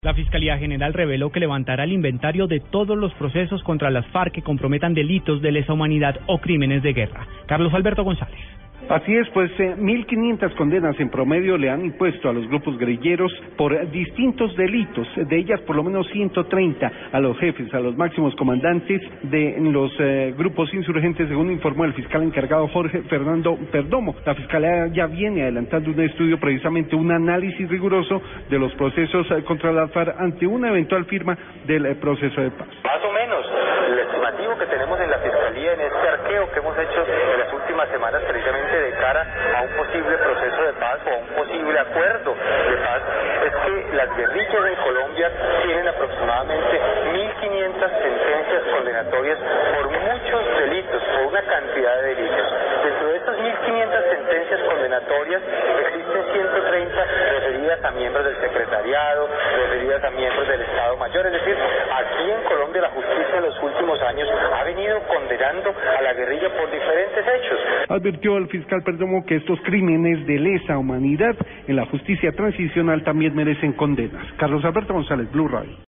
La Fiscalía General reveló que levantará el inventario de todos los procesos contra las FARC que comprometan delitos de lesa humanidad o crímenes de guerra. Carlos Alberto González. Así es, pues eh, 1.500 condenas en promedio le han impuesto a los grupos guerrilleros por distintos delitos, de ellas por lo menos 130 a los jefes, a los máximos comandantes de los eh, grupos insurgentes, según informó el fiscal encargado Jorge Fernando Perdomo. La fiscalía ya viene adelantando un estudio, precisamente un análisis riguroso de los procesos eh, contra la FARC ante una eventual firma del eh, proceso de paz. Más o menos el estimativo que tenemos en la fiscalía en semanas precisamente de cara a un posible proceso de paz o a un posible acuerdo de paz es que las guerrillas en Colombia tienen aproximadamente 1.500 sentencias condenatorias por muchos delitos, por una cantidad de delitos. Dentro de estas 1.500 sentencias condenatorias existen 130 referidas a miembros del secretariado, referidas a miembros del Estado Mayor, es decir, aquí en Colombia la justicia en los últimos años ha venido condenando a la guerrilla por diferentes hechos. Advirtió el fiscal Perdomo que estos crímenes de lesa humanidad en la justicia transicional también merecen condenas. Carlos Alberto González, Blue Radio.